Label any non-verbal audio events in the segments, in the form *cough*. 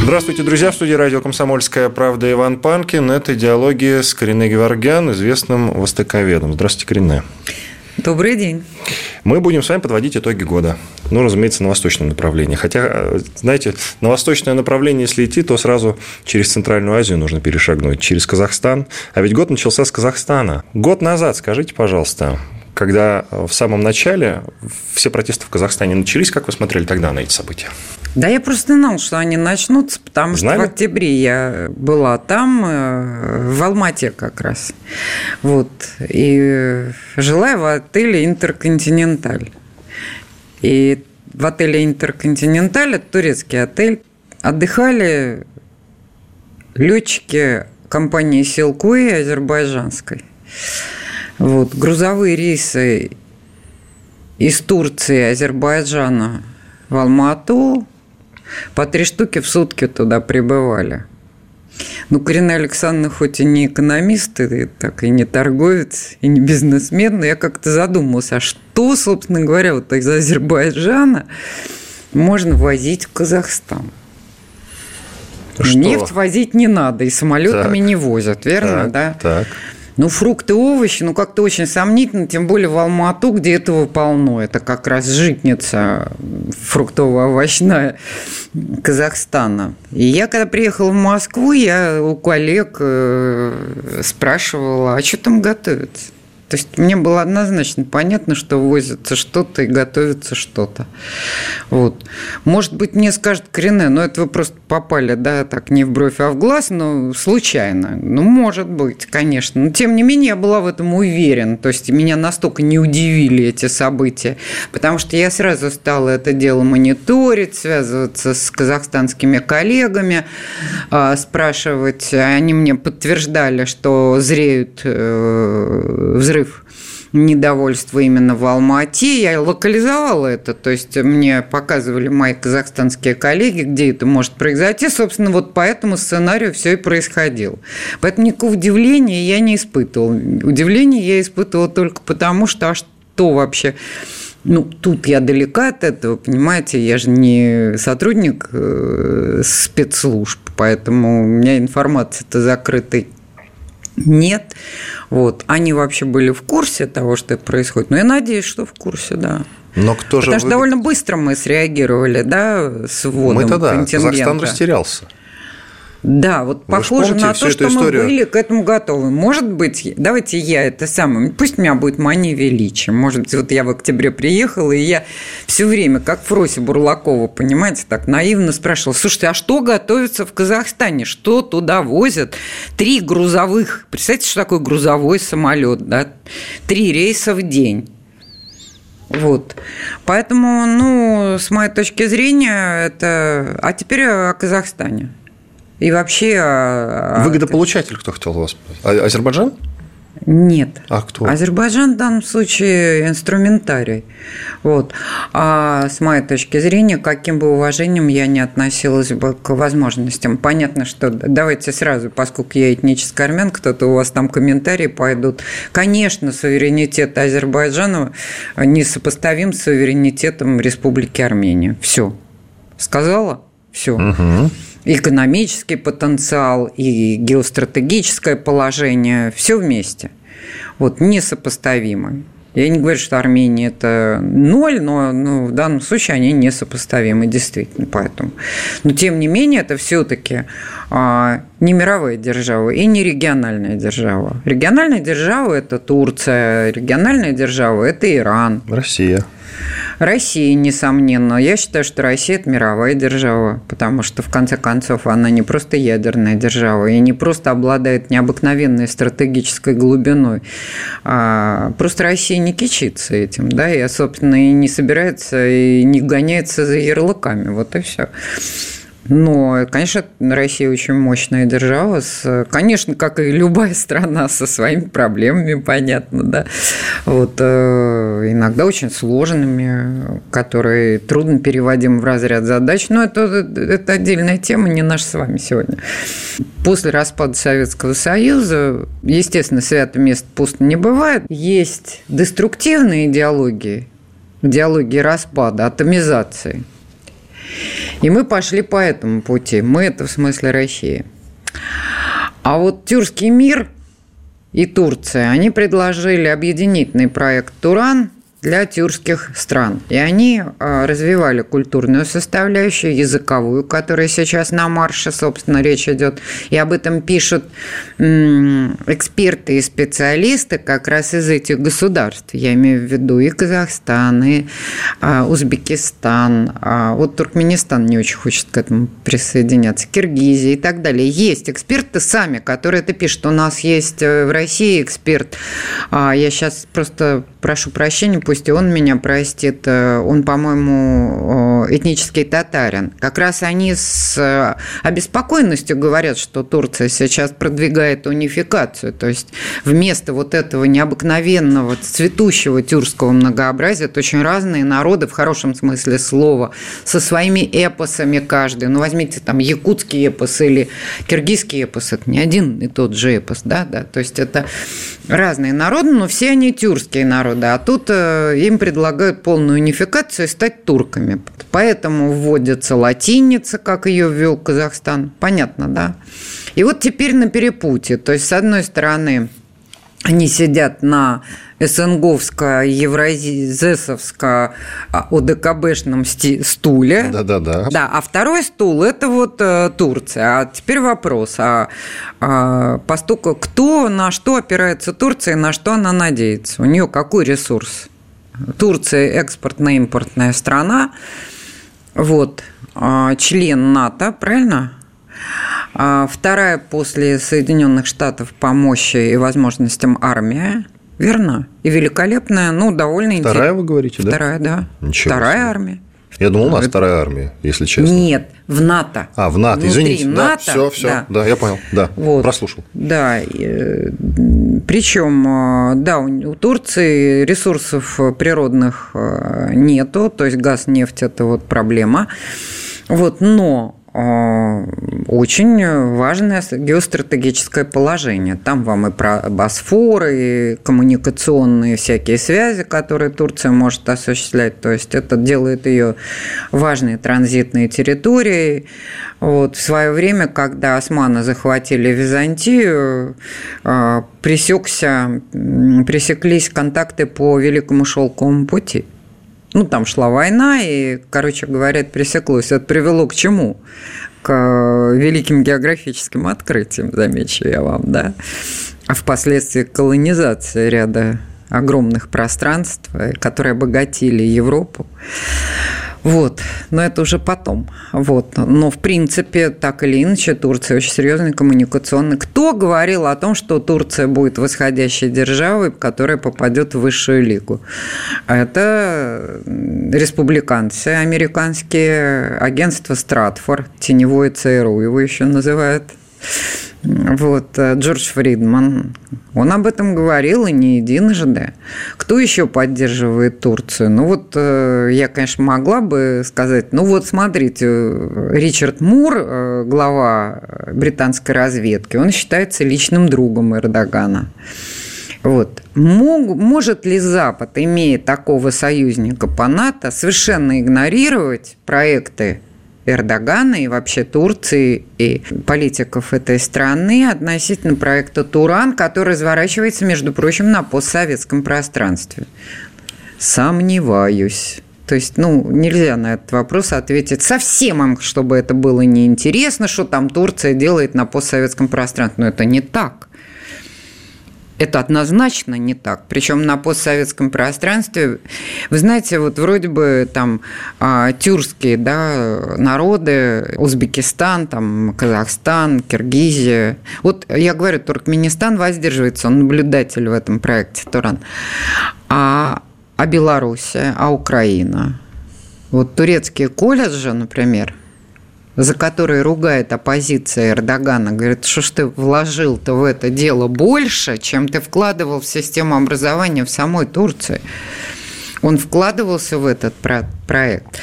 Здравствуйте, друзья. В студии радио «Комсомольская правда» Иван Панкин. Это диалоги с Кориной Геворгян, известным востоковедом. Здравствуйте, Коренная. Добрый день. Мы будем с вами подводить итоги года. Ну, разумеется, на восточном направлении. Хотя, знаете, на восточное направление, если идти, то сразу через Центральную Азию нужно перешагнуть, через Казахстан. А ведь год начался с Казахстана. Год назад, скажите, пожалуйста, когда в самом начале все протесты в Казахстане начались, как вы смотрели тогда на эти события? Да я просто знал, что они начнутся, потому Знали? что в октябре я была там, э, в Алмате как раз. Вот. И жила в отеле «Интерконтиненталь». И в отеле «Интерконтиненталь», это турецкий отель, отдыхали летчики компании «Силкуи» азербайджанской. Вот, грузовые рейсы из Турции, Азербайджана в Алмату по три штуки в сутки туда прибывали. Ну, Карина Александровна хоть и не экономист, и так и не торговец, и не бизнесмен, но я как-то задумался, а что, собственно говоря, вот из Азербайджана можно возить в Казахстан? Что? Нефть возить не надо, и самолетами так, не возят, верно, так, да? Так. Ну, фрукты, овощи, ну, как-то очень сомнительно, тем более в Алмату, где этого полно. Это как раз житница фруктово-овощная Казахстана. И я, когда приехала в Москву, я у коллег э, спрашивала, а что там готовится? То есть мне было однозначно понятно, что возится что-то и готовится что-то. Вот. Может быть, мне скажут Корене, но это вы просто попали, да, так не в бровь, а в глаз, но случайно. Ну, может быть, конечно. Но, тем не менее, я была в этом уверена. То есть меня настолько не удивили эти события, потому что я сразу стала это дело мониторить, связываться с казахстанскими коллегами, а, спрашивать. Они мне подтверждали, что зреют э, взрывы взрыв недовольства именно в Алма-Ате. Я локализовала это, то есть мне показывали мои казахстанские коллеги, где это может произойти. Собственно, вот по этому сценарию все и происходило. Поэтому никакого удивления я не испытывала. Удивление я испытывала только потому, что а что вообще ну, тут я далека от этого, понимаете, я же не сотрудник э, спецслужб, поэтому у меня информация-то закрытая нет. Вот. Они вообще были в курсе того, что это происходит. Но я надеюсь, что в курсе, да. Но кто же... Потому что довольно быстро мы среагировали, да, с вводом Мы-то да. Казахстан растерялся. Да, вот Вы похоже на то, что историю? мы были к этому готовы. Может быть, давайте я это самое, пусть у меня будет мания величия. Может быть, вот я в октябре приехала, и я все время, как Фрося Бурлакова, понимаете, так наивно спрашивала, слушайте, а что готовится в Казахстане? Что туда возят? Три грузовых, представьте, что такое грузовой самолет, да? Три рейса в день. Вот. Поэтому, ну, с моей точки зрения, это... А теперь о Казахстане. И вообще... А, а, Выгодополучатель кто хотел вас? А, Азербайджан? Нет. А кто? Азербайджан в данном случае инструментарий. Вот. А с моей точки зрения, каким бы уважением я не относилась бы к возможностям. Понятно, что давайте сразу, поскольку я этнический армян, кто-то у вас там комментарии пойдут. Конечно, суверенитет Азербайджана несопоставим с суверенитетом Республики Армения. Все. Сказала? Все. Угу экономический потенциал, и геостратегическое положение, все вместе. Вот, несопоставимы. Я не говорю, что Армения – это ноль, но ну, в данном случае они несопоставимы, действительно, поэтому. Но, тем не менее, это все-таки а, не мировая держава и не региональная держава. Региональная держава – это Турция, региональная держава – это Иран. Россия. Россия, несомненно. Я считаю, что Россия – это мировая держава, потому что, в конце концов, она не просто ядерная держава и не просто обладает необыкновенной стратегической глубиной. А просто Россия не кичится этим, да, и, собственно, и не собирается, и не гоняется за ярлыками. Вот и все. Но, конечно, Россия очень мощная держава. С, конечно, как и любая страна со своими проблемами, понятно, да. Вот, э, иногда очень сложными, которые трудно переводим в разряд задач. Но это, это отдельная тема, не наша с вами сегодня. После распада Советского Союза, естественно, свято мест пусто не бывает. Есть деструктивные идеологии, идеологии распада, атомизации – и мы пошли по этому пути. Мы это в смысле России. А вот тюркский мир и Турция, они предложили объединительный проект «Туран», для тюркских стран. И они а, развивали культурную составляющую, языковую, которая сейчас на марше, собственно, речь идет. И об этом пишут эксперты и специалисты как раз из этих государств. Я имею в виду и Казахстан, и а, Узбекистан. А, вот Туркменистан не очень хочет к этому присоединяться, Киргизия и так далее. Есть эксперты сами, которые это пишут. У нас есть э, в России эксперт. Я сейчас просто прошу прощения, пусть и он меня простит, э, он, по-моему, этнический татарин. Как раз они с э, обеспокоенностью говорят, что Турция сейчас продвигает унификацию. То есть вместо вот этого необыкновенного цветущего тюркского многообразия, это очень разные народы, в хорошем смысле слова, со своими эпосами каждый. Ну, возьмите там якутский эпос или киргизский эпос, это не один и тот же эпос, да, да. То есть это разные народы, но все они тюркские народы. А тут э, им предлагают полную унификацию и стать турками. Поэтому вводится латиница, как ее ввел Казахстан. Понятно, да? И вот теперь на перепутье. То есть, с одной стороны, они сидят на СНГовско-евразесовско ОДКБшном стуле. Да-да-да. Да, а второй стул – это вот э, Турция. А теперь вопрос, а, а постука, кто на что опирается Турция и на что она надеется? У нее какой ресурс? Турция экспортно-импортная страна, вот, а, член НАТО, правильно? А вторая после Соединенных Штатов по мощи и возможностям армия – Верно. И великолепная, ну, довольно интересная. Вторая, вы говорите, да? Вторая, да. Ничего Вторая себе. армия. Я думал, у нас вторая армия, если честно. Нет, в НАТО. А, в НАТО, Внутри извините. НАТО, да, все, все, да. да, я понял, да, вот. прослушал. Да, э, причем, э, да, у Турции ресурсов природных э, нету, то есть газ, нефть – это вот проблема. Вот, но очень важное геостратегическое положение. Там вам и про Босфор, и коммуникационные всякие связи, которые Турция может осуществлять. То есть это делает ее важной транзитной территорией. Вот. В свое время, когда османы захватили Византию, а, пресекся, пресеклись контакты по Великому Шелковому пути – ну, там шла война, и, короче говоря, это пресеклось. Это привело к чему? К великим географическим открытиям, замечу я вам, да? А впоследствии колонизация ряда огромных пространств, которые обогатили Европу. Вот, но это уже потом. Вот. Но, в принципе, так или иначе, Турция очень серьезный коммуникационный. Кто говорил о том, что Турция будет восходящей державой, которая попадет в высшую лигу? Это республиканцы американские, агентство Стратфор, теневое ЦРУ его еще называют. Вот, э, Джордж Фридман, он об этом говорил и не единожды. Кто еще поддерживает Турцию? Ну вот э, я, конечно, могла бы сказать, ну вот смотрите, Ричард Мур, э, глава британской разведки, он считается личным другом Эрдогана. Вот. Мог, может ли Запад, имея такого союзника по НАТО, совершенно игнорировать проекты Эрдогана и вообще Турции и политиков этой страны относительно проекта «Туран», который разворачивается, между прочим, на постсоветском пространстве. Сомневаюсь. То есть, ну, нельзя на этот вопрос ответить совсем чтобы это было неинтересно, что там Турция делает на постсоветском пространстве. Но это не так. Это однозначно не так. Причем на постсоветском пространстве, вы знаете, вот вроде бы там а, тюркские да, народы, Узбекистан, там, Казахстан, Киргизия. Вот я говорю, Туркменистан воздерживается, он наблюдатель в этом проекте Туран. А, а Белоруссия, а Украина? Вот турецкие колледжи, например, за которые ругает оппозиция Эрдогана, говорит, что ж ты вложил-то в это дело больше, чем ты вкладывал в систему образования в самой Турции. Он вкладывался в этот проект.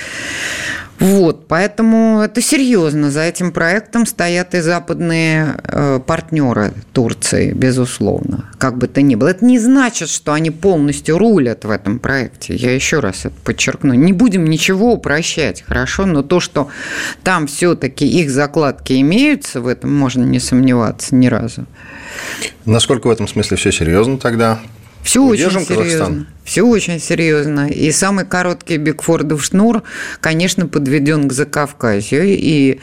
Вот, поэтому это серьезно. За этим проектом стоят и западные э, партнеры Турции, безусловно, как бы то ни было. Это не значит, что они полностью рулят в этом проекте. Я еще раз это подчеркну. Не будем ничего упрощать, хорошо? Но то, что там все-таки их закладки имеются, в этом можно не сомневаться ни разу. Насколько в этом смысле все серьезно тогда? Все Удержим очень серьезно. Казахстан. Все очень серьезно. И самый короткий Бигфордов шнур, конечно, подведен к Закавказью. И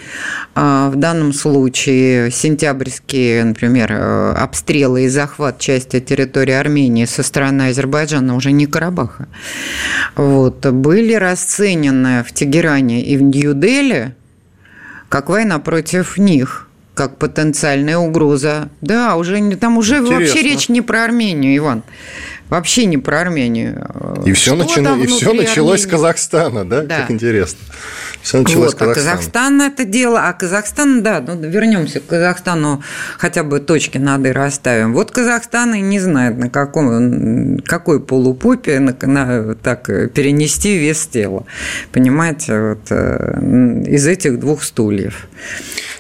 э, в данном случае сентябрьские, например, э, обстрелы и захват части территории Армении со стороны Азербайджана, уже не Карабаха, вот, были расценены в Тегеране и в Нью-Дели как война против них – как потенциальная угроза. Да, уже там уже Интересно. вообще речь не про Армению, Иван. Вообще не про Армению. И все, начало, и все началось Армении? с Казахстана, да? да? Как интересно. Все началось вот, с Казахстана. А Казахстан это дело, а Казахстан, да, ну вернемся к Казахстану, хотя бы точки над «и» расставим. Вот Казахстан и не знает, на каком, какой полупопе на, на, так перенести вес тела. Понимаете, вот э, из этих двух стульев.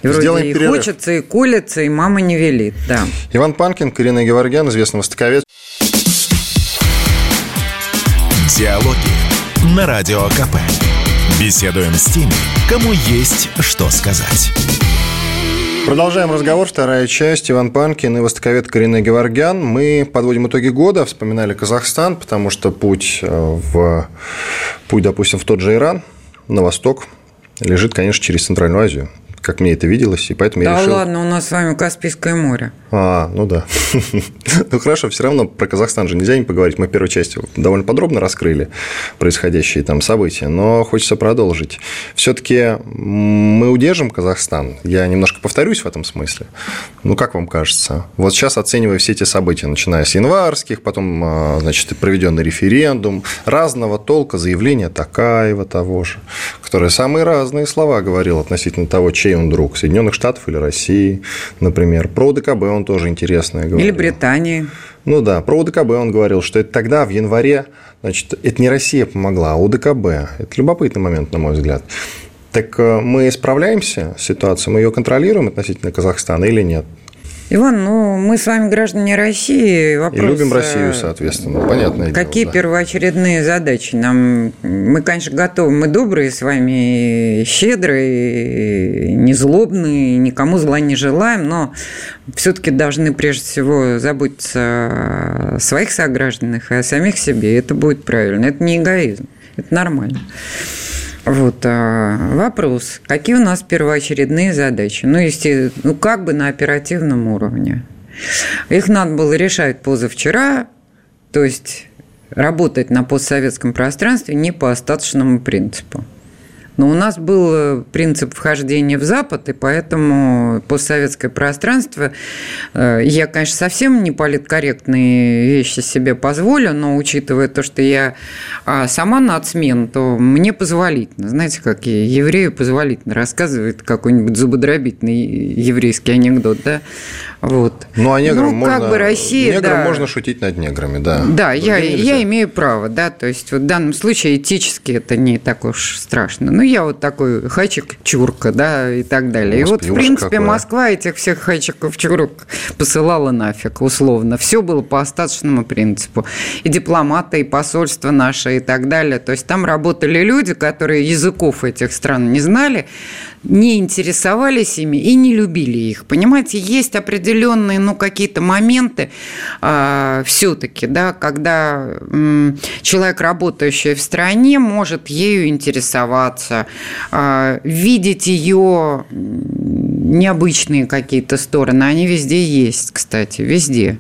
И вроде Сделаем и перерыв. хочется, и колется, и мама не велит, да. Иван Панкин, Карина Геворгян, известный востоковед. Диалоги на Радио КП. Беседуем с теми, кому есть что сказать. Продолжаем разговор. Вторая часть. Иван Панкин и востоковед Карина Геворгян. Мы подводим итоги года. Вспоминали Казахстан, потому что путь, э, в, путь допустим, в тот же Иран, на восток, лежит, конечно, через Центральную Азию как мне это виделось, и поэтому да я решил... Да ладно, у нас с вами Каспийское море. А, ну да. *laughs* ну хорошо, все равно про Казахстан же нельзя не поговорить. Мы в первой части довольно подробно раскрыли происходящие там события, но хочется продолжить. Все-таки мы удержим Казахстан. Я немножко повторюсь в этом смысле. Ну, как вам кажется? Вот сейчас оценивая все эти события, начиная с январских, потом, а, значит, проведенный референдум, разного толка заявления Такаева того же, который самые разные слова говорил относительно того, чей он друг, Соединенных Штатов или России, например. Про ДКБ он тоже интересное говорил. Или Британии. Ну да, про УДКБ он говорил, что это тогда, в январе, значит, это не Россия помогла, а УДКБ. Это любопытный момент, на мой взгляд. Так э, мы справляемся с ситуацией, мы ее контролируем относительно Казахстана или нет? Иван, ну мы с вами граждане России. Вопрос, и любим Россию, соответственно, понятно. Какие дело, да. первоочередные задачи? Нам, мы, конечно, готовы, мы добрые с вами, щедрые, незлобные, никому зла не желаем, но все-таки должны прежде всего заботиться о своих согражданах и о самих себе. Это будет правильно. Это не эгоизм, это нормально. Вот, а, вопрос. Какие у нас первоочередные задачи? Ну, если, ну, как бы на оперативном уровне. Их надо было решать позавчера, то есть работать на постсоветском пространстве не по остаточному принципу. Но у нас был э, принцип вхождения в Запад, и поэтому постсоветское пространство, э, я, конечно, совсем не политкорректные вещи себе позволю, но учитывая то, что я а, сама нацмен, то мне позволительно. Знаете, как и еврею позволительно рассказывает какой-нибудь зубодробительный еврейский анекдот, да? Вот. Ну, а неграм ну, можно, как бы Россия, неграм да. можно шутить над неграми, да. Да, я, я имею право, да, то есть вот в данном случае этически это не так уж страшно. Ну, я вот такой хачик, чурка, да, и так далее. Господи, и вот, в принципе, какое. Москва этих всех хачиков, чурок посылала нафиг, условно. Все было по остаточному принципу. И дипломаты, и посольства наши, и так далее. То есть там работали люди, которые языков этих стран не знали, не интересовались ими и не любили их. Понимаете, есть определенные, ну, какие-то моменты э, все-таки, да, когда э, человек, работающий в стране, может ею интересоваться, э, видеть ее необычные какие-то стороны. Они везде есть, кстати, везде.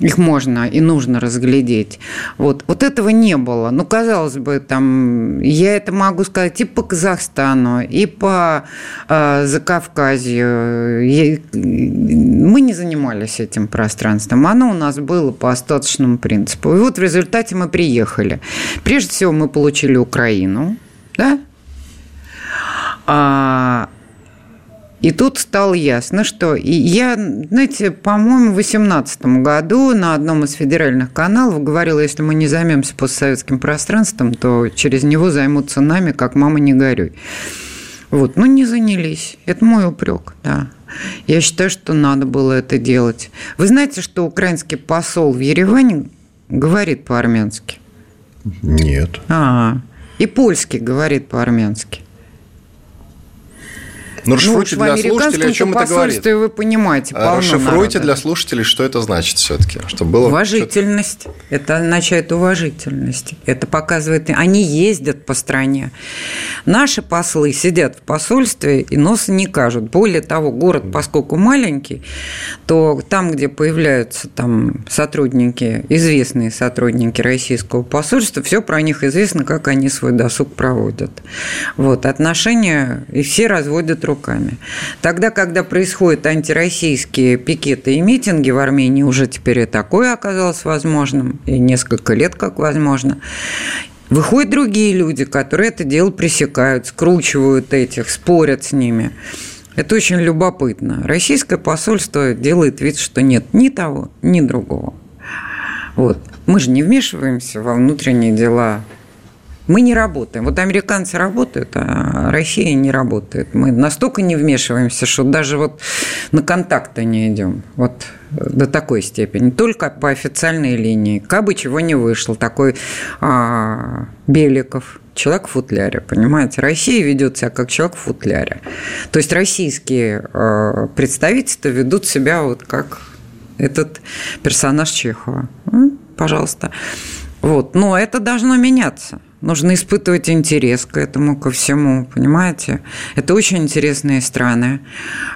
Их можно и нужно разглядеть. Вот, вот этого не было. Ну, казалось бы, там, я это могу сказать и по Казахстану, и по э, Закавказью. Я, мы не занимались этим пространством. Оно у нас было по остаточному принципу. И вот в результате мы приехали. Прежде всего, мы получили Украину, да? А, И тут стало ясно, что и я, знаете, по-моему, в 2018 году на одном из федеральных каналов говорила, если мы не займемся постсоветским пространством, то через него займутся нами, как мама не горюй. Вот, ну не занялись. Это мой упрек, да. Я считаю, что надо было это делать. Вы знаете, что украинский посол в Ереване говорит по-армянски? Нет. А, и польский говорит по-армянски. Ну, расшифруйте ну, для слушателей, о чем это говорит. вы понимаете, а Расшифруйте народа. для слушателей, что это значит все-таки. Чтобы было уважительность. Это означает уважительность. Это показывает... Они ездят по стране. Наши послы сидят в посольстве и носа не кажут. Более того, город, поскольку маленький, то там, где появляются там сотрудники, известные сотрудники российского посольства, все про них известно, как они свой досуг проводят. Вот. Отношения и все разводят руками. Тогда, когда происходят антироссийские пикеты и митинги в Армении, уже теперь и такое оказалось возможным, и несколько лет как возможно, Выходят другие люди, которые это дело пресекают, скручивают этих, спорят с ними. Это очень любопытно. Российское посольство делает вид, что нет ни того, ни другого. Вот. Мы же не вмешиваемся во внутренние дела мы не работаем. Вот американцы работают, а Россия не работает. Мы настолько не вмешиваемся, что даже вот на контакты не идем. Вот до такой степени. Только по официальной линии. Кабы чего не вышло. Такой а, Беликов, человек в футляре, понимаете? Россия ведет себя как человек в футляре. То есть российские а, представительства ведут себя вот как этот персонаж Чехова. Пожалуйста. Вот. Но это должно меняться. Нужно испытывать интерес к этому, ко всему, понимаете? Это очень интересные страны.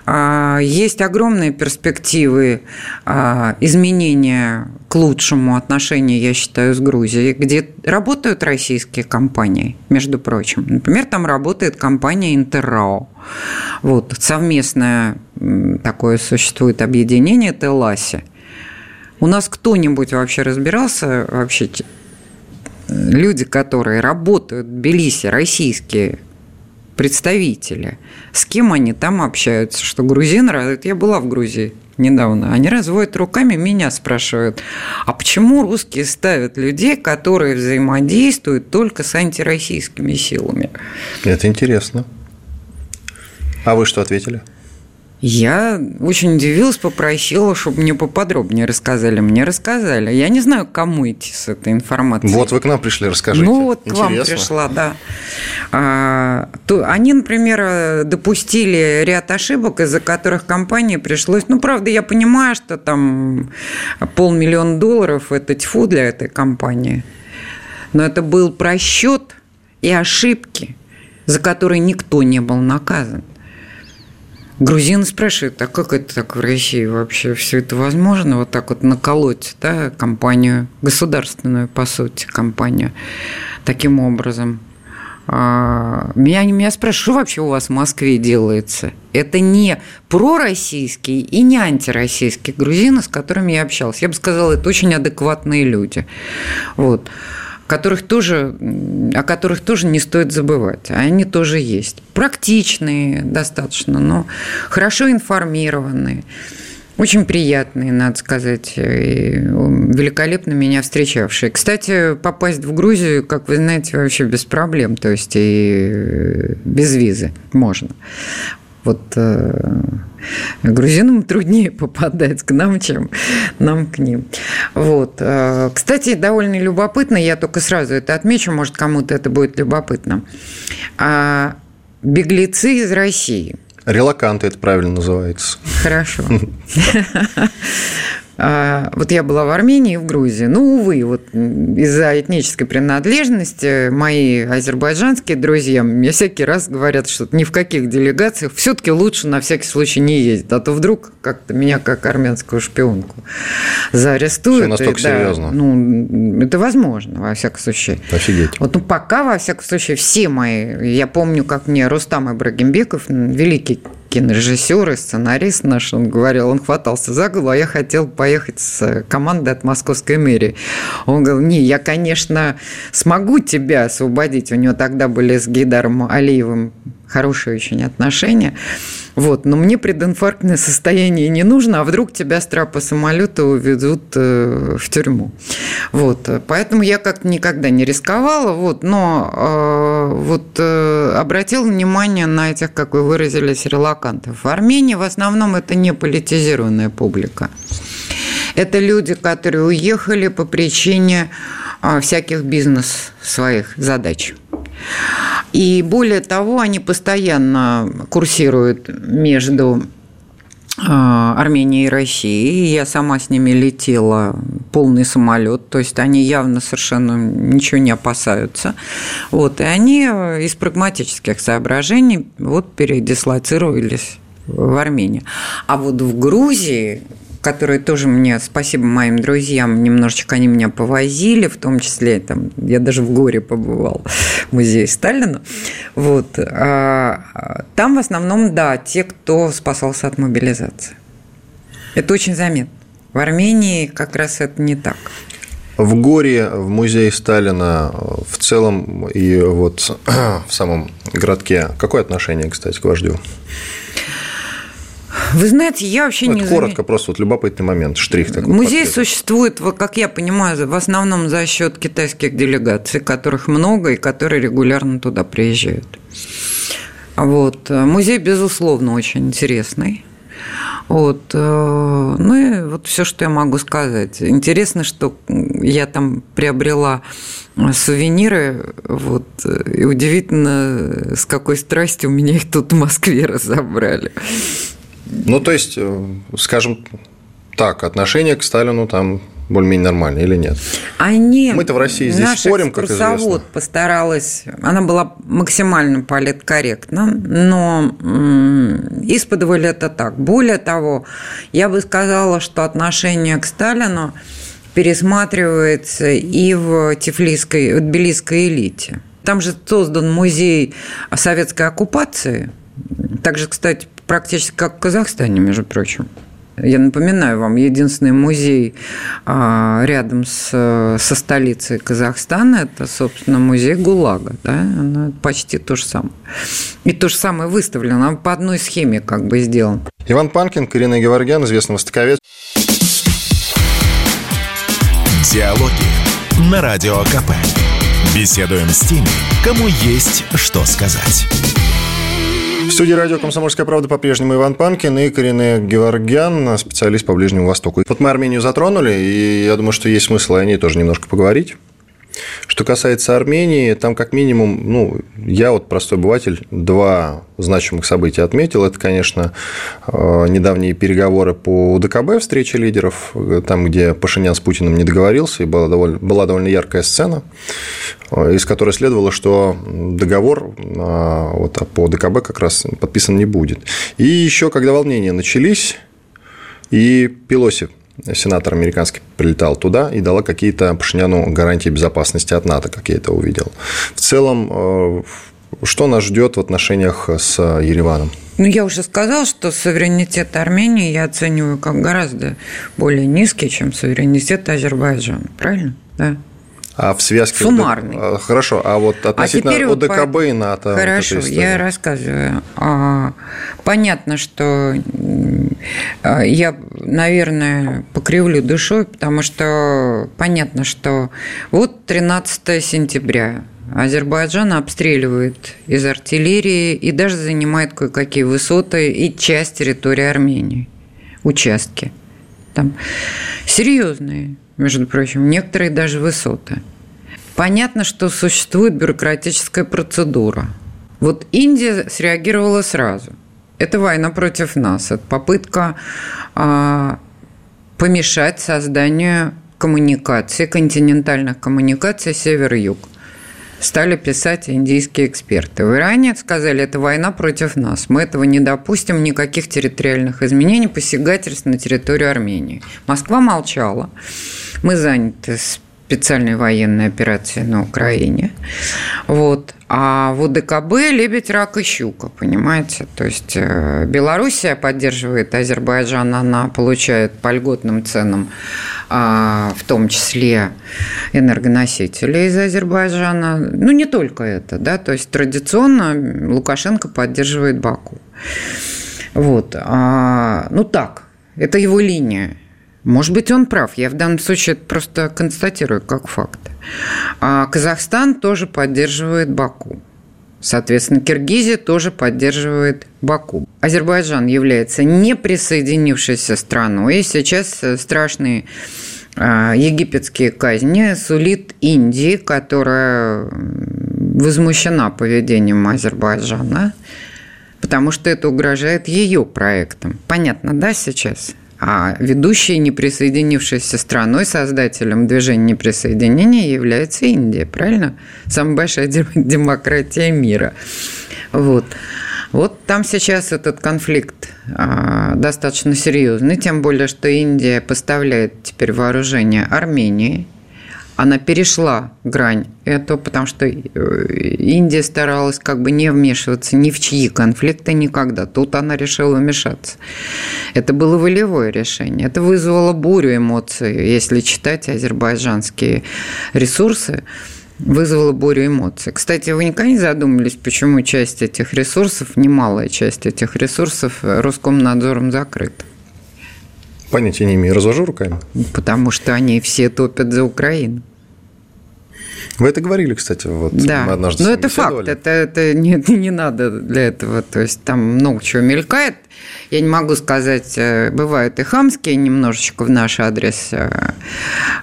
А, есть огромные перспективы а, изменения к лучшему отношения, я считаю, с Грузией, где работают российские компании, между прочим. Например, там работает компания «Интеррао». Вот, совместное такое существует объединение «Теласи». У нас кто-нибудь вообще разбирался вообще люди, которые работают в Тбилиси, российские представители, с кем они там общаются, что грузины, я была в Грузии недавно, они разводят руками, меня спрашивают, а почему русские ставят людей, которые взаимодействуют только с антироссийскими силами? Это интересно. А вы что ответили? Я очень удивилась, попросила, чтобы мне поподробнее рассказали. Мне рассказали. Я не знаю, кому идти с этой информацией. Вот вы к нам пришли, расскажите. Ну, вот Интересно. к вам пришла, да. А, то, они, например, допустили ряд ошибок, из-за которых компании пришлось... Ну, правда, я понимаю, что там полмиллиона долларов – это тьфу для этой компании. Но это был просчет и ошибки, за которые никто не был наказан. Грузин спрашивает, а как это так в России вообще все это возможно, вот так вот наколоть да, компанию, государственную, по сути, компанию таким образом? А, меня, меня спрашивают, что вообще у вас в Москве делается? Это не пророссийские и не антироссийские грузины, с которыми я общалась. Я бы сказала, это очень адекватные люди. Вот которых тоже, о которых тоже не стоит забывать. Они тоже есть. Практичные достаточно, но хорошо информированные. Очень приятные, надо сказать, и великолепно меня встречавшие. Кстати, попасть в Грузию, как вы знаете, вообще без проблем, то есть и без визы можно. Вот э, грузинам труднее попадать к нам, чем нам к ним. Вот. Э, кстати, довольно любопытно, я только сразу это отмечу, может, кому-то это будет любопытно. А беглецы из России. Релаканты это правильно называется. Хорошо. *laughs* А, вот я была в Армении и в Грузии. Ну, увы, вот из-за этнической принадлежности мои азербайджанские друзья мне всякий раз говорят, что ни в каких делегациях все-таки лучше на всякий случай не ездить, а то вдруг как-то меня как армянскую шпионку заарестуют. Все настолько и, да, серьезно. Ну, это возможно, во всяком случае. Офигеть. Вот ну, пока, во всяком случае, все мои, я помню, как мне Рустам Ибрагимбеков, великий кинорежиссер и сценарист наш, он говорил, он хватался за голову, а я хотел поехать с командой от московской мэрии. Он говорил, не, я, конечно, смогу тебя освободить. У него тогда были с Гейдаром Алиевым хорошие очень отношения. Вот, но мне прединфарктное состояние не нужно, а вдруг тебя с трапа самолета увезут э, в тюрьму. Вот, поэтому я как-то никогда не рисковала, вот, но э, вот э, обратил внимание на этих, как вы выразились, релакантов. В Армении в основном это не политизированная публика. Это люди, которые уехали по причине а, всяких бизнес своих задач. И более того, они постоянно курсируют между а, Арменией и Россией. Я сама с ними летела полный самолет, то есть они явно совершенно ничего не опасаются. Вот, и они из прагматических соображений вот передислоцировались в Армению. А вот в Грузии которые тоже мне, спасибо моим друзьям, немножечко они меня повозили, в том числе, там, я даже в горе побывал, в музее Сталина. Вот. А, там в основном, да, те, кто спасался от мобилизации. Это очень заметно. В Армении как раз это не так. В горе в музее Сталина в целом и вот *clears throat* в самом городке какое отношение, кстати, к вождю? Вы знаете, я вообще вот не коротко, зам... просто вот любопытный момент, штрих такой. Музей портрет. существует, как я понимаю, в основном за счет китайских делегаций, которых много и которые регулярно туда приезжают. Вот. Музей, безусловно, очень интересный. Вот. Э, ну и вот все, что я могу сказать. Интересно, что я там приобрела сувениры, вот, и удивительно, с какой страстью у меня их тут в Москве *laughs* разобрали. Ну, то есть, э, скажем так, отношение к Сталину там более-менее нормально или нет? Они, Мы-то в России здесь наш спорим, как известно. постаралась, она была максимально политкорректна, но исподволь это так. Более того, я бы сказала, что отношение к Сталину пересматривается и в тифлисской, в тбилисской элите. Там же создан музей советской оккупации. Также, кстати, практически как в Казахстане, между прочим. Я напоминаю вам, единственный музей а, рядом с, со столицей Казахстана – это, собственно, музей ГУЛАГа. Да? Она почти то же самое. И то же самое выставлено, по одной схеме как бы сделан. Иван Панкин, Карина Геворгян, известный востоковед. Диалоги на Радио КП. Беседуем с теми, кому есть что сказать. В студии радио «Комсомольская правда» по-прежнему Иван Панкин и Карина Геворгян, специалист по Ближнему Востоку. Вот мы Армению затронули, и я думаю, что есть смысл о ней тоже немножко поговорить. Что касается Армении, там как минимум, ну, я вот простой обыватель, два значимых события отметил. Это, конечно, э, недавние переговоры по УДКБ, встреча лидеров, там, где Пашинян с Путиным не договорился, и была довольно, была довольно яркая сцена, э, из которой следовало, что договор э, вот, по УДКБ как раз подписан не будет. И еще, когда волнения начались, и Пелоси сенатор американский прилетал туда и дала какие-то Пашиняну гарантии безопасности от НАТО, как я это увидел. В целом, э, что нас ждет в отношениях с Ереваном? Ну, я уже сказала, что суверенитет Армении я оцениваю как гораздо более низкий, чем суверенитет Азербайджана. Правильно? Да. А в связке... Суммарный. А, хорошо, а вот а относительно а ОДКБ и НАТО... Хорошо, вот я рассказываю. А, понятно, что я, наверное, покривлю душой, потому что понятно, что вот 13 сентября Азербайджан обстреливает из артиллерии и даже занимает кое-какие высоты и часть территории Армении, участки. Там серьезные между прочим, некоторые даже высоты. Понятно, что существует бюрократическая процедура. Вот Индия среагировала сразу. Это война против нас, это попытка а, помешать созданию коммуникации, континентальных коммуникаций север-юг. Стали писать индийские эксперты. В Иране сказали, это война против нас. Мы этого не допустим, никаких территориальных изменений, посягательств на территорию Армении. Москва молчала. Мы заняты специальной военной операцией на Украине. Вот. А в УДКБ лебедь, рак и щука, понимаете? То есть э, Белоруссия поддерживает Азербайджан, она получает по льготным ценам, а, в том числе энергоносители из Азербайджана. Ну, не только это, да, то есть традиционно Лукашенко поддерживает Баку. Вот. А, ну так, это его линия. Может быть, он прав. Я в данном случае это просто констатирую как факт. А Казахстан тоже поддерживает Баку. Соответственно, Киргизия тоже поддерживает Баку. Азербайджан является неприсоединившейся страной. И сейчас страшные а, египетские казни сулит Индии, которая возмущена поведением Азербайджана, потому что это угрожает ее проектам. Понятно, да, сейчас? А ведущей неприсоединившейся страной, создателем движения неприсоединения является Индия, правильно? Самая большая *laughs* демократия мира. Вот. Вот там сейчас этот конфликт а, достаточно серьезный, тем более, что Индия поставляет теперь вооружение Армении, она перешла грань этого, потому что э, Индия старалась как бы не вмешиваться ни в чьи конфликты никогда. Тут она решила вмешаться. Это было волевое решение. Это вызвало бурю эмоций, если читать азербайджанские ресурсы вызвало бурю эмоций. Кстати, вы никогда не задумывались, почему часть этих ресурсов, немалая часть этих ресурсов Роскомнадзором закрыта? Понятия не имею, развожу руками. Потому что они все топят за Украину. Вы это говорили, кстати, вот да. мы однажды. Но это факт, это, это не, не надо для этого. То есть там много чего мелькает. Я не могу сказать, э, бывают и хамские немножечко в наш адрес э,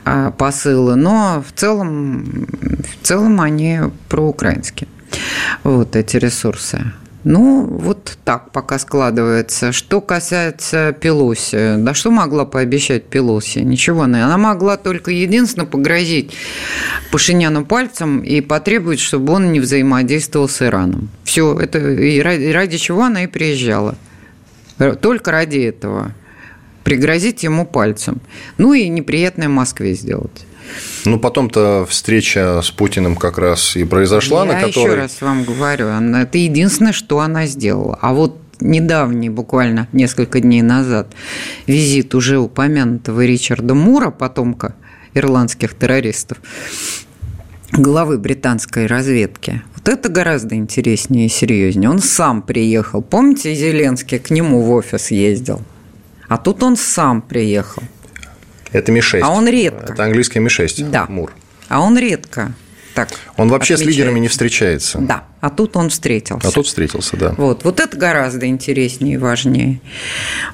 э, посылы, но в целом, в целом они проукраинские. Вот эти ресурсы. Ну, вот так пока складывается. Что касается Пелоси, да что могла пообещать Пелоси? Ничего. Она могла только единственно погрозить Пашиняну пальцем и потребовать, чтобы он не взаимодействовал с Ираном. Все, это и ради, ради чего она и приезжала. Только ради этого. Пригрозить ему пальцем. Ну и неприятное Москве сделать. Ну, потом-то встреча с Путиным как раз и произошла, Я на которой... еще раз вам говорю, это единственное, что она сделала. А вот недавний, буквально несколько дней назад, визит уже упомянутого Ричарда Мура, потомка ирландских террористов, главы британской разведки. Вот это гораздо интереснее и серьезнее. Он сам приехал. Помните, Зеленский к нему в офис ездил? А тут он сам приехал. Это Ми-6. А он редко. Это английский Ми-6. Да. Мур. А он редко так Он вообще отмечает. с лидерами не встречается. Да, а тут он встретился. А тут встретился, да. Вот, вот это гораздо интереснее и важнее.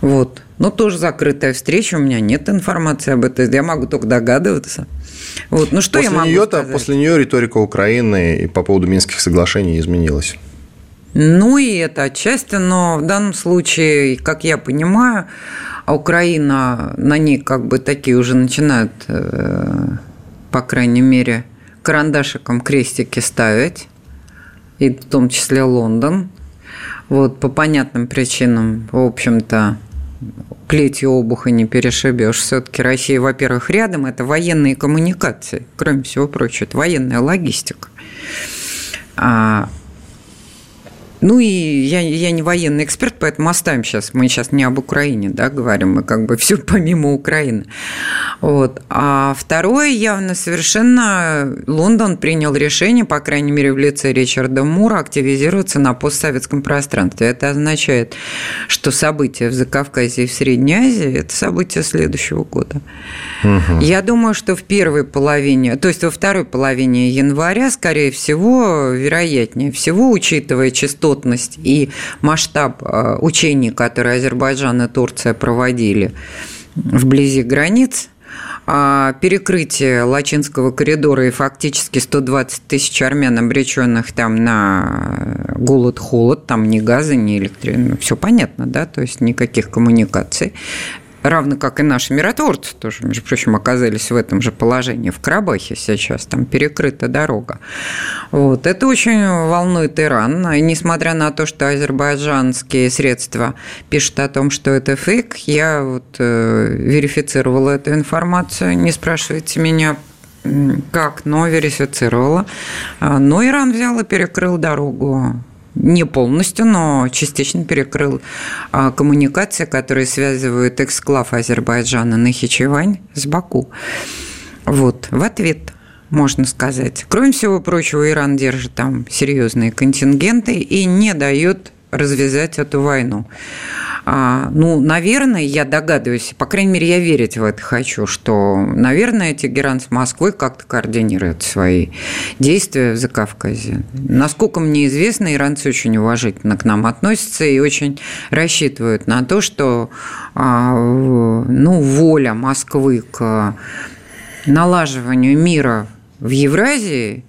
Вот. Но тоже закрытая встреча, у меня нет информации об этом, я могу только догадываться. Вот. Ну, что после я могу нее сказать? После нее риторика Украины по поводу Минских соглашений изменилась. Ну и это отчасти, но в данном случае, как я понимаю, Украина, на ней как бы такие уже начинают, э, по крайней мере, карандашиком крестики ставить, и в том числе Лондон. Вот по понятным причинам, в общем-то, плетью обуха не перешибешь. Все-таки Россия, во-первых, рядом, это военные коммуникации, кроме всего прочего, это военная логистика. А ну и я, я не военный эксперт, поэтому оставим сейчас. Мы сейчас не об Украине, да, говорим, мы как бы все *laughs* помимо Украины. Вот. А второе, явно совершенно Лондон принял решение, по крайней мере, в лице Ричарда Мура, активизироваться на постсоветском пространстве. Это означает, что события в Закавказье и в Средней Азии – это события следующего года. Угу. Я думаю, что в первой половине, то есть во второй половине января, скорее всего, вероятнее всего, учитывая частотность и масштаб э, учений, которые Азербайджан и Турция проводили вблизи границ, а перекрытие Лачинского коридора и фактически 120 тысяч армян, обреченных там на голод-холод, там ни газа, ни электричества, ну, все понятно, да, то есть никаких коммуникаций равно как и наши миротворцы тоже, между прочим, оказались в этом же положении. В Карабахе сейчас там перекрыта дорога. Вот. Это очень волнует Иран. И несмотря на то, что азербайджанские средства пишут о том, что это фейк, я вот э, верифицировала эту информацию. Не спрашивайте меня, как, но верифицировала. А, но Иран взял и перекрыл дорогу не полностью, но частично перекрыл а, коммуникации, которые связывают эксклав Азербайджана Нахичевань с Баку. Вот, в ответ можно сказать. Кроме всего прочего, Иран держит там серьезные контингенты и не дает развязать эту войну. А, ну, наверное, я догадываюсь, по крайней мере, я верить в это хочу, что, наверное, Тегеран с Москвой как-то координирует свои действия в Закавказье. Насколько мне известно, иранцы очень уважительно к нам относятся и очень рассчитывают на то, что а, ну, воля Москвы к налаживанию мира в Евразии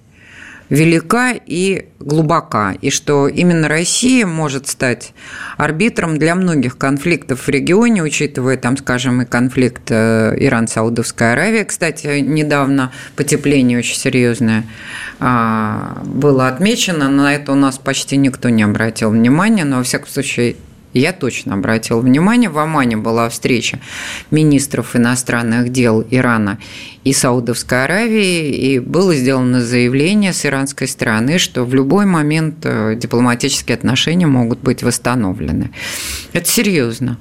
велика и глубока, и что именно Россия может стать арбитром для многих конфликтов в регионе, учитывая там, скажем, и конфликт э, Иран-Саудовская Аравия. Кстати, недавно потепление очень серьезное а, было отмечено, на это у нас почти никто не обратил внимания, но, во всяком случае, я точно обратил внимание, в Омане была встреча министров иностранных дел Ирана и Саудовской Аравии, и было сделано заявление с иранской стороны, что в любой момент э, дипломатические отношения могут быть восстановлены. Это серьезно.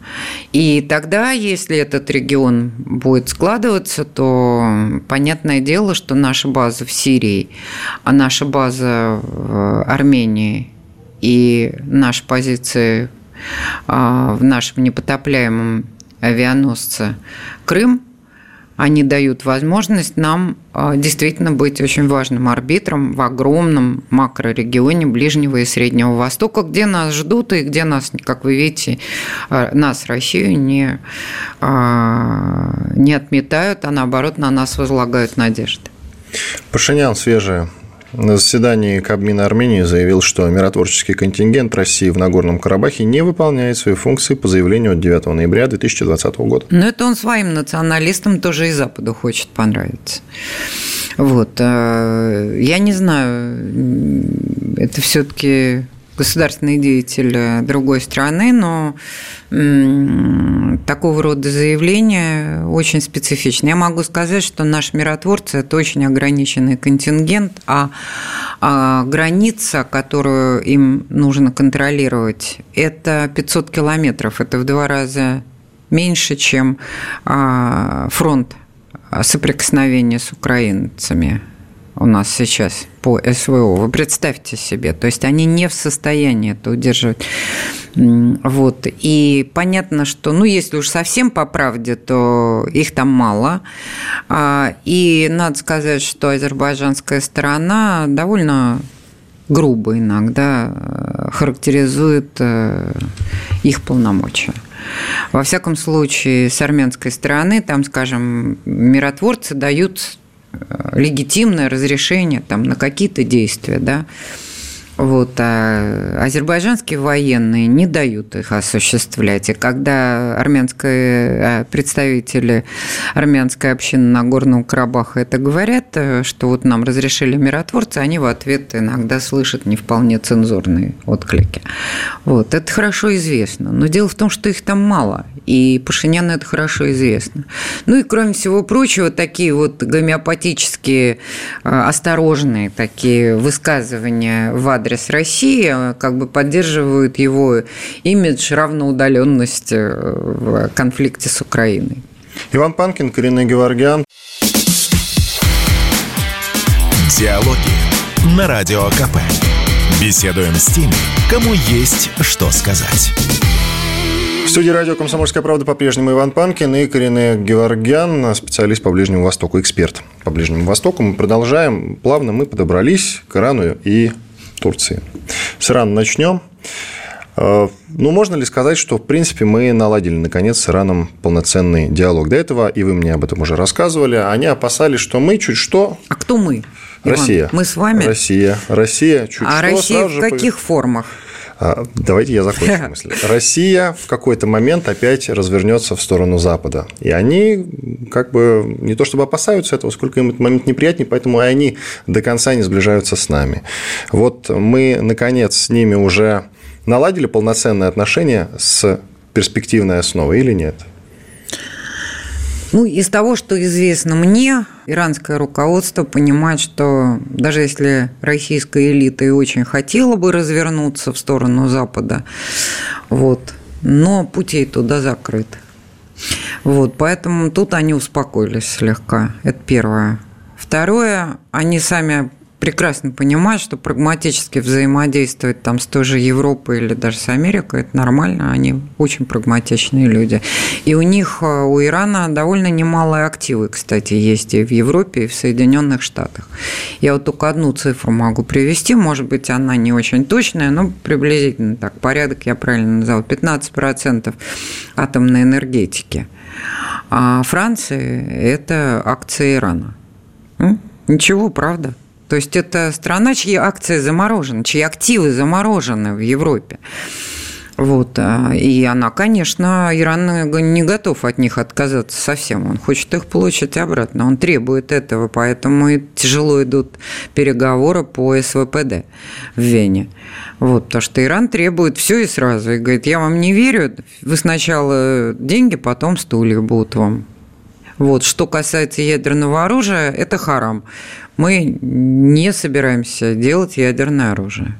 И тогда, если этот регион будет складываться, то понятное дело, что наша база в Сирии, а наша база в Армении и наши позиции в нашем непотопляемом авианосце Крым, они дают возможность нам а, действительно быть очень важным арбитром в огромном макрорегионе Ближнего и Среднего Востока, где нас ждут и где нас, как вы видите, а, нас, Россию, не, не отметают, а наоборот на нас возлагают надежды. Пашинян свежая на заседании Кабмина Армении заявил, что миротворческий контингент России в Нагорном Карабахе не выполняет свои функции по заявлению от 9 ноября 2020 года. Но это он своим националистам тоже и Западу хочет понравиться. Вот. А, я не знаю, это все-таки государственный деятель другой страны, но такого рода заявления очень специфичны. Я могу сказать, что наши миротворцы – это очень ограниченный контингент, а, а граница, которую им нужно контролировать, это 500 километров. Это в два раза меньше, чем а, фронт соприкосновения с украинцами у нас сейчас по СВО. Вы представьте себе, то есть они не в состоянии это удерживать. Вот. И понятно, что, ну, если уж совсем по правде, то их там мало. А, и надо сказать, что азербайджанская сторона довольно грубо иногда э, характеризует э, их полномочия. Во всяком случае, с армянской стороны, там, скажем, миротворцы дают легитимное разрешение там, на какие-то действия, да, вот, а азербайджанские военные не дают их осуществлять. И когда армянские а, представители армянской общины Нагорного Карабаха это говорят, э, что вот нам разрешили миротворцы, они в ответ иногда слышат не вполне цензурные отклики. Вот, это хорошо известно. Но дело в том, что их там мало, и Пашиняну это хорошо известно. Ну и кроме всего прочего, такие вот гомеопатические, а, осторожные такие высказывания в адрес адрес России а, как бы поддерживают его имидж равноудаленности э, в конфликте с Украиной. Иван Панкин, Карина Геворгян. Диалоги на Радио КП. Беседуем с теми, кому есть что сказать. В студии радио «Комсомольская правда» по-прежнему Иван Панкин и Карине Геворгян, специалист по Ближнему Востоку, эксперт по Ближнему Востоку. Мы продолжаем. Плавно мы подобрались к Ирану и Турции. С Ирана начнем. Э, ну, можно ли сказать, что, в принципе, мы наладили, наконец, с Ираном полноценный диалог? До этого, и вы мне об этом уже рассказывали, они опасались, что мы чуть что... А кто мы? Россия. Иван, мы с вами? Россия. Россия чуть а что... Россия в каких же... формах? А, давайте я закончу *laughs* мысль. Россия в какой-то момент опять развернется в сторону Запада. И они как бы не то чтобы опасаются этого, сколько им этот момент неприятнее, поэтому и они до конца не сближаются с нами. Вот мы, наконец, с ними уже наладили полноценные отношения с перспективной основой или нет? Ну, из того, что известно мне, иранское руководство понимает, что даже если российская элита и очень хотела бы развернуться в сторону Запада, вот, но путей туда закрыты. Вот, поэтому тут они успокоились слегка. Это первое. Второе, они сами прекрасно понимают, что прагматически взаимодействовать там с той же Европой или даже с Америкой, это нормально, они очень прагматичные люди. И у них, э, у Ирана довольно немалые активы, кстати, есть и в Европе, и в Соединенных Штатах. Я вот только одну цифру могу привести, может быть, она не очень точная, но приблизительно так, порядок я правильно назвал, 15% атомной энергетики. А Франция – это акции Ирана. Ничего, правда. То есть это страна, чьи акции заморожены, чьи активы заморожены в Европе. Вот. А, и она, конечно, Иран не готов от них отказаться совсем. Он хочет их получить обратно. Он требует этого, поэтому и тяжело идут переговоры по СВПД в Вене. Вот, потому что Иран требует все и сразу. И говорит, я вам не верю, вы сначала деньги, потом стулья будут вам. Вот. Что касается ядерного оружия, это харам мы не собираемся делать ядерное оружие.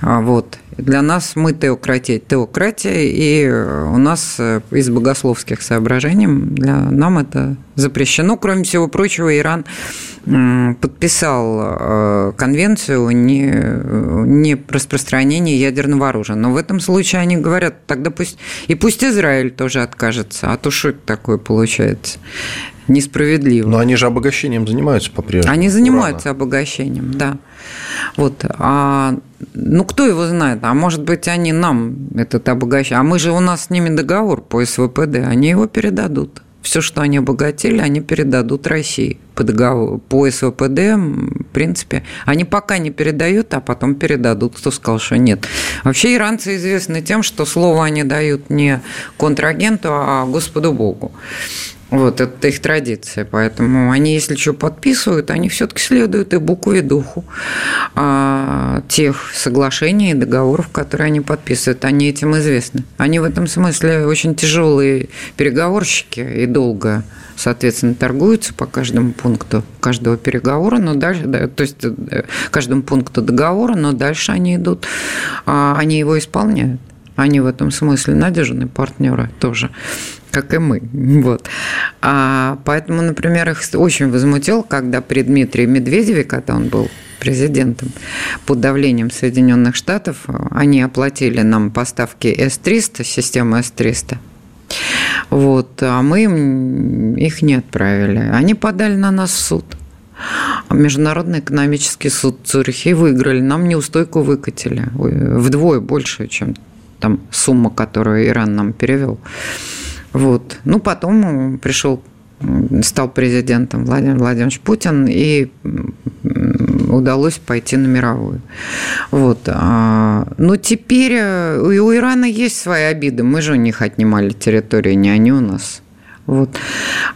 А вот. Для нас мы теократия, теократия, и у нас из богословских соображений для нам это запрещено. Кроме всего прочего, Иран подписал э, конвенцию не, не распространения ядерного оружия. Но в этом случае они говорят, тогда пусть и пусть Израиль тоже откажется, а то что это такое получается? Несправедливо. Но они же обогащением занимаются по-прежнему. Они занимаются урана. обогащением, да. Вот. А, ну, кто его знает? А может быть, они нам этот обогащение. А мы же у нас с ними договор по СВПД, они его передадут. Все, что они обогатили, они передадут России по договору, по СВПД, в принципе. Они пока не передают, а потом передадут. Кто сказал, что нет. Вообще иранцы известны тем, что слово они дают не контрагенту, а Господу Богу. Вот, это их традиция. Поэтому они, если что подписывают, они все-таки следуют и букве, и духу а, тех соглашений и договоров, которые они подписывают. Они этим известны. Они в этом смысле очень тяжелые переговорщики и долго соответственно, торгуются по каждому пункту каждого переговора, но дальше, да, то есть э, каждому пункту договора, но дальше они идут, а, они его исполняют. Они в этом смысле надежные партнеры тоже как и мы. *laughs* Вот. А поэтому, например, их очень возмутил, когда при Дмитрии Медведеве, когда он был президентом, под давлением Соединенных Штатов, они оплатили нам поставки С-300, системы С-300, вот, а мы им их не отправили. Они подали на нас в суд. Международный экономический суд Цюрихе и выиграли. Нам неустойку выкатили вдвое больше, чем там сумма, которую Иран нам перевел. Вот. Ну, потом пришел стал президентом Владимир Владимирович Путин, и удалось пойти на мировую. Вот. А, но теперь э, у Ирана есть свои обиды. Мы же у них отнимали территорию, не они у нас. Вот.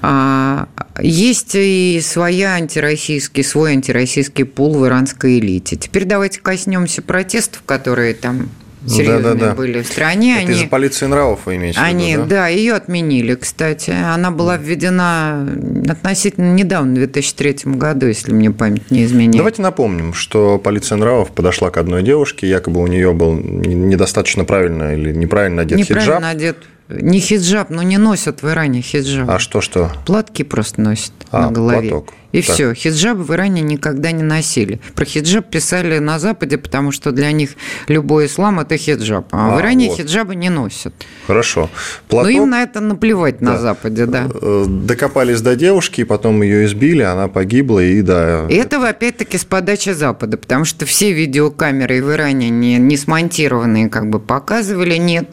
А, есть и своя антироссийский, свой антироссийский пул в иранской элите. Теперь давайте коснемся протестов, которые там серьезные да, да, да. были в стране. Это они, из полиции нравов вы имеете они, в виду, да? Да, ее отменили, кстати. Она была введена относительно недавно, в 2003 году, если мне память не изменяет. Давайте напомним, что полиция нравов подошла к одной девушке, якобы у нее был недостаточно правильно или неправильно одет неправильно хиджаб. одет не хиджаб, но не носят в Иране хиджаб. А что, что? Платки просто носят а, на голове. Платок. И так. все. Хиджаб в Иране никогда не носили. Про хиджаб писали на Западе, потому что для них любой ислам – это хиджаб. А, а в Иране вот. хиджабы не носят. Хорошо. Платок... Но им на это наплевать да. на Западе, да. Э, докопались до девушки, потом ее избили, она погибла, и да. И это опять-таки с подачи Запада, потому что все видеокамеры в Иране не, не смонтированные как бы показывали, нет.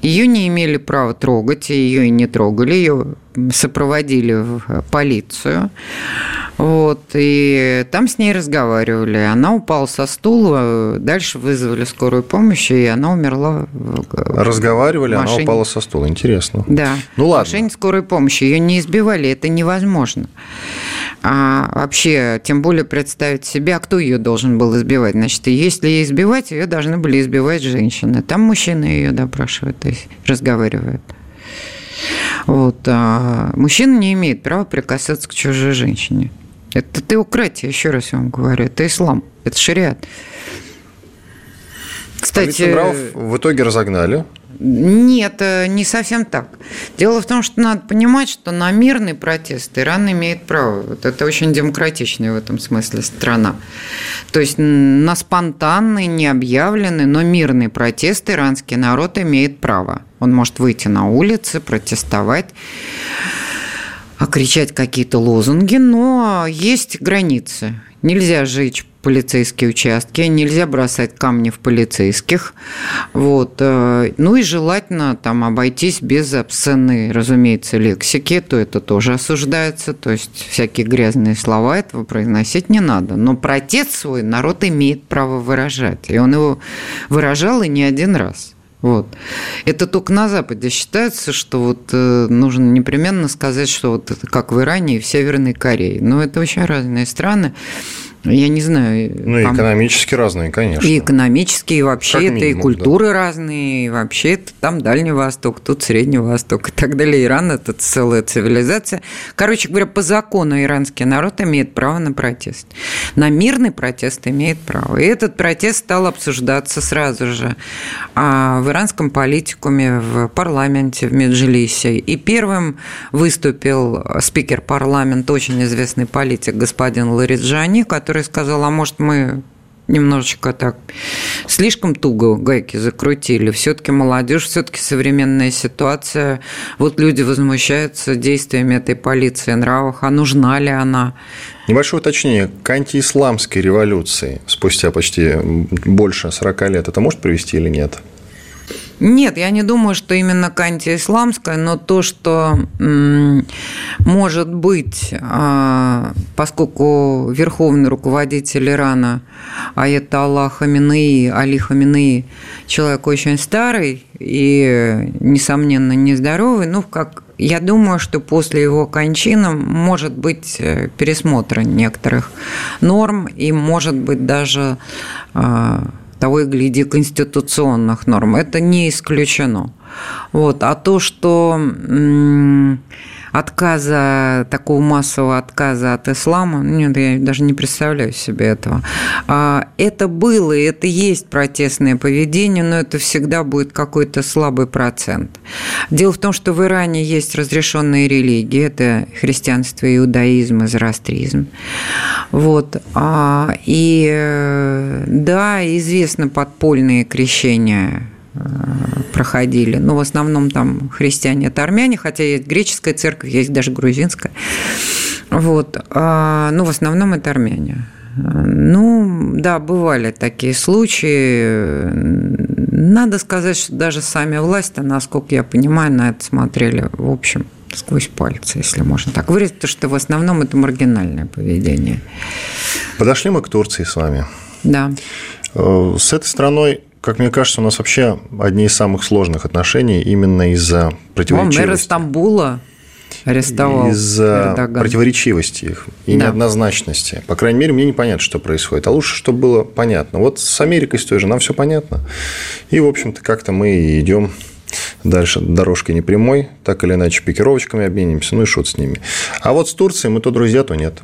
Ее не имели права трогать, ее и не трогали, ее сопроводили в полицию. Вот, и там с ней разговаривали. Она упала со стула, дальше вызвали скорую помощь, и она умерла. Разговаривали, она упала со стула. Интересно. Да. Ну ладно. В машине скорой помощи. Ее не избивали, это невозможно. А вообще, тем более представить себе, а кто ее должен был избивать. Значит, если ее избивать, ее должны были избивать женщины. Там мужчины ее допрашивают, то есть разговаривают. Вот. А мужчина не имеет права прикасаться к чужой женщине. Это теократия, еще раз я вам говорю. Это ислам, это шариат. Кстати, нравов в итоге разогнали. Нет, э, не совсем так. Дело в том, что надо понимать, что на мирный протест Иран имеет право. Вот это очень демократичная в этом смысле страна. То есть на спонтанный, необъявленный, но мирный протест иранский народ имеет право. Он может выйти на улицы, протестовать кричать какие-то лозунги, но есть границы. Нельзя жечь полицейские участки, нельзя бросать камни в полицейских. Вот. Э, ну и желательно там обойтись без обсценной, разумеется, лексики, то это тоже осуждается, то есть всякие грязные слова этого произносить не надо. Но протест свой народ имеет право выражать, и он его выражал и не один раз. Вот. Это только на Западе считается, что вот э, нужно непременно сказать, что вот это как в Иране и в Северной Корее. Но это очень разные страны. Я не знаю. Ну, и экономически разные, конечно. И экономически, и вообще как это минимум, и культуры да. разные, и вообще это там Дальний Восток, тут Средний Восток и так далее. Иран – это целая цивилизация. Короче говоря, по закону иранский народ имеет право на протест. На мирный протест имеет право. И этот протест стал обсуждаться сразу же а в иранском политикуме, в парламенте, в Меджлисе. И первым выступил спикер парламента, очень известный политик господин Лариджани, который который сказал, а может мы немножечко так слишком туго гайки закрутили. Все-таки молодежь, все-таки современная ситуация. Вот люди возмущаются действиями этой полиции нравах. А нужна ли она? Небольшое уточнение. К антиисламской революции спустя почти больше 40 лет это может привести или нет? Нет, я не думаю, что именно к антиисламской, но то, что может быть, а, поскольку верховный руководитель Ирана, а это Аллах Хаминеи, Али Хаминеи, человек очень старый и, несомненно, нездоровый, ну, как я думаю, что после его кончины может быть э, пересмотр некоторых норм и может быть даже а, того и гляди, конституционных норм. Это не исключено. Вот. А то, что отказа, такого массового отказа от ислама, ну, нет, я даже не представляю себе этого. А, это было, и это есть протестное поведение, но это всегда будет какой-то слабый процент. Дело в том, что в Иране есть разрешенные религии, это христианство, иудаизм, израилизм. Вот. А, и э, да, известно подпольные крещения проходили. Но в основном там христиане это армяне, хотя есть греческая церковь, есть даже грузинская. Вот. А, ну, в основном это армяне. Ну, да, бывали такие случаи. Надо сказать, что даже сами власти, насколько я понимаю, на это смотрели, в общем, сквозь пальцы, если можно так выразить, потому что в основном это маргинальное поведение. Подошли мы к Турции с вами. Да. Э, с этой страной как мне кажется, у нас вообще одни из самых сложных отношений именно из-за противоречивости. О, мэр Стамбула арестовал Из-за противоречивости их и да. неоднозначности. По крайней мере, мне непонятно, что происходит. А лучше, чтобы было понятно. Вот с Америкой с той же нам все понятно. И, в общем-то, как-то мы идем дальше дорожкой не прямой, так или иначе пикировочками обменимся, ну и шут с ними. А вот с Турцией мы то друзья, то нет.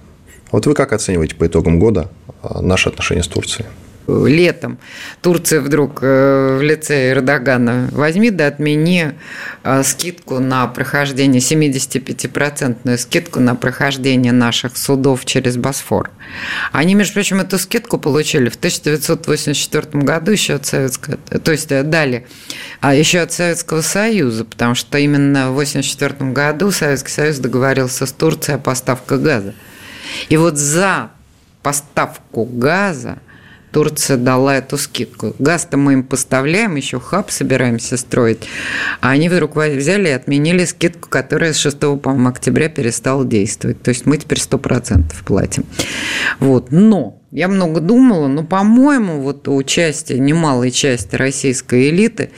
Вот вы как оцениваете по итогам года а, наши отношения с Турцией? Летом Турция вдруг э, в лице Эрдогана возьми да отмени э, скидку на прохождение, 75-процентную скидку на прохождение наших судов через Босфор. Они, между прочим, эту скидку получили в 1984 году еще от Советского, то есть э, дали, а еще от Советского Союза, потому что именно в 1984 году Советский Союз договорился с Турцией о поставках газа. И вот за поставку газа Турция дала эту скидку. Газ-то мы им поставляем, еще хаб собираемся строить. А они вдруг взяли и отменили скидку, которая с 6 по октября перестала действовать. То есть мы теперь 100% платим. Вот. Но я много думала, но, по-моему, вот у части, немалой части российской элиты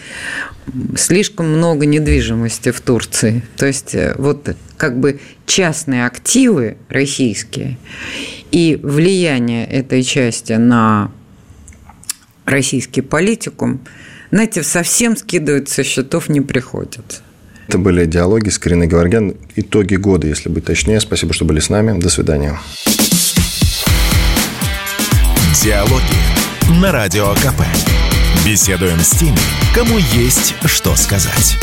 слишком много недвижимости в Турции. То есть э, вот как бы частные активы российские и влияние этой части на российский политикум, знаете, совсем скидывать со счетов не приходят. Это были диалоги с Кариной Геворгян. Итоги года, если быть точнее. Спасибо, что были с нами. До свидания. Диалоги на Радио КП. Беседуем с теми, кому есть что сказать.